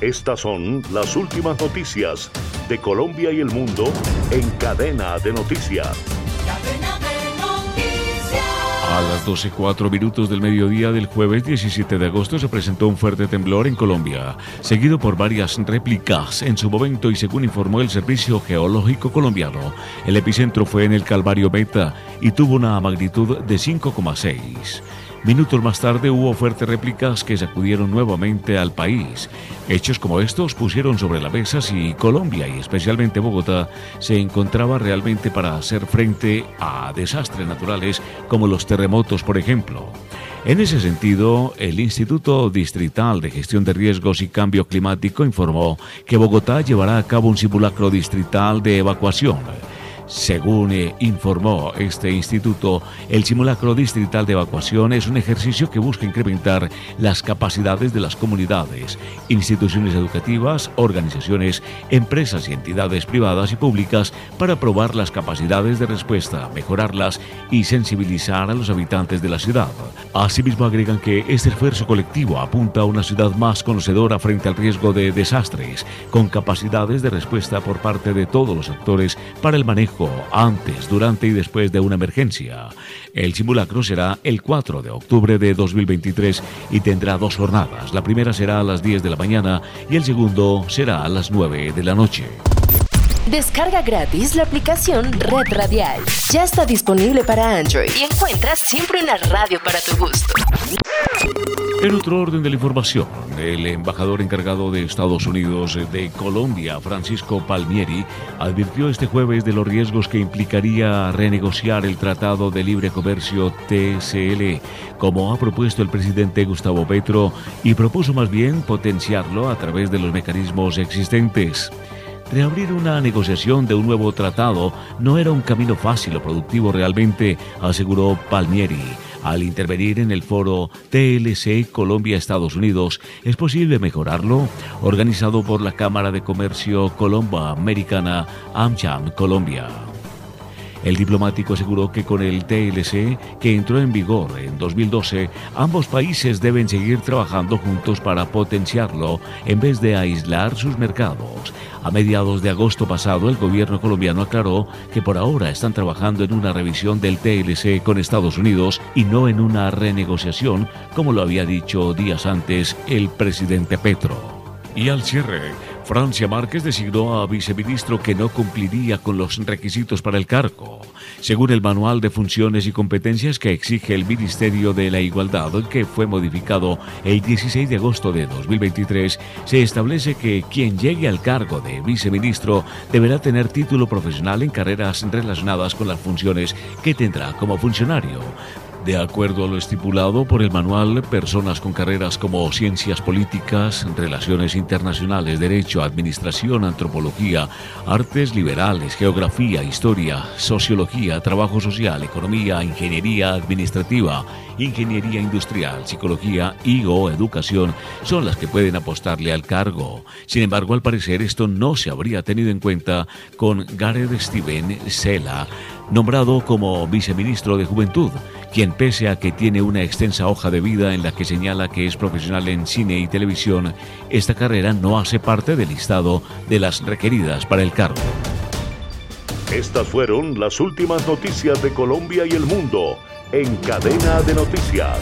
Estas son las últimas noticias de Colombia y el mundo en cadena de noticias. A las 12.04 minutos del mediodía del jueves 17 de agosto se presentó un fuerte temblor en Colombia, seguido por varias réplicas en su momento y según informó el Servicio Geológico Colombiano, el epicentro fue en el Calvario Beta y tuvo una magnitud de 5,6. Minutos más tarde hubo fuertes réplicas que sacudieron nuevamente al país. Hechos como estos pusieron sobre la mesa si Colombia y especialmente Bogotá se encontraba realmente para hacer frente a desastres naturales como los terremotos, por ejemplo. En ese sentido, el Instituto Distrital de Gestión de Riesgos y Cambio Climático informó que Bogotá llevará a cabo un simulacro distrital de evacuación según eh, informó este instituto, el simulacro distrital de evacuación es un ejercicio que busca incrementar las capacidades de las comunidades, instituciones educativas, organizaciones, empresas y entidades privadas y públicas para probar las capacidades de respuesta, mejorarlas y sensibilizar a los habitantes de la ciudad. Asimismo agregan que este esfuerzo colectivo apunta a una ciudad más conocedora frente al riesgo de desastres, con capacidades de respuesta por parte de todos los actores para el manejo antes, durante y después de una emergencia. El simulacro será el 4 de octubre de 2023 y tendrá dos jornadas. La primera será a las 10 de la mañana y el segundo será a las 9 de la noche. Descarga gratis la aplicación Red Radial. Ya está disponible para Android y encuentras siempre una radio para tu gusto. En otro orden de la información, el embajador encargado de Estados Unidos de Colombia, Francisco Palmieri, advirtió este jueves de los riesgos que implicaría renegociar el Tratado de Libre Comercio TCL, como ha propuesto el presidente Gustavo Petro, y propuso más bien potenciarlo a través de los mecanismos existentes. Reabrir una negociación de un nuevo tratado no era un camino fácil o productivo realmente, aseguró Palmieri. Al intervenir en el foro TLC Colombia-Estados Unidos, ¿es posible mejorarlo? Organizado por la Cámara de Comercio Colomba Americana, AmCham Colombia. El diplomático aseguró que con el TLC, que entró en vigor en 2012, ambos países deben seguir trabajando juntos para potenciarlo en vez de aislar sus mercados. A mediados de agosto pasado, el gobierno colombiano aclaró que por ahora están trabajando en una revisión del TLC con Estados Unidos y no en una renegociación, como lo había dicho días antes el presidente Petro. Y al cierre, Francia Márquez designó a viceministro que no cumpliría con los requisitos para el cargo. Según el manual de funciones y competencias que exige el Ministerio de la Igualdad, que fue modificado el 16 de agosto de 2023, se establece que quien llegue al cargo de viceministro deberá tener título profesional en carreras relacionadas con las funciones que tendrá como funcionario. De acuerdo a lo estipulado por el manual, personas con carreras como ciencias políticas, relaciones internacionales, derecho, administración, antropología, artes liberales, geografía, historia, sociología, trabajo social, economía, ingeniería administrativa, ingeniería industrial, psicología y o educación son las que pueden apostarle al cargo. Sin embargo, al parecer esto no se habría tenido en cuenta con Gareth Steven Sela, nombrado como viceministro de Juventud, quien pese a que tiene una extensa hoja de vida en la que señala que es profesional en cine y televisión, esta carrera no hace parte del listado de las requeridas para el cargo. Estas fueron las últimas noticias de Colombia y el mundo en cadena de noticias.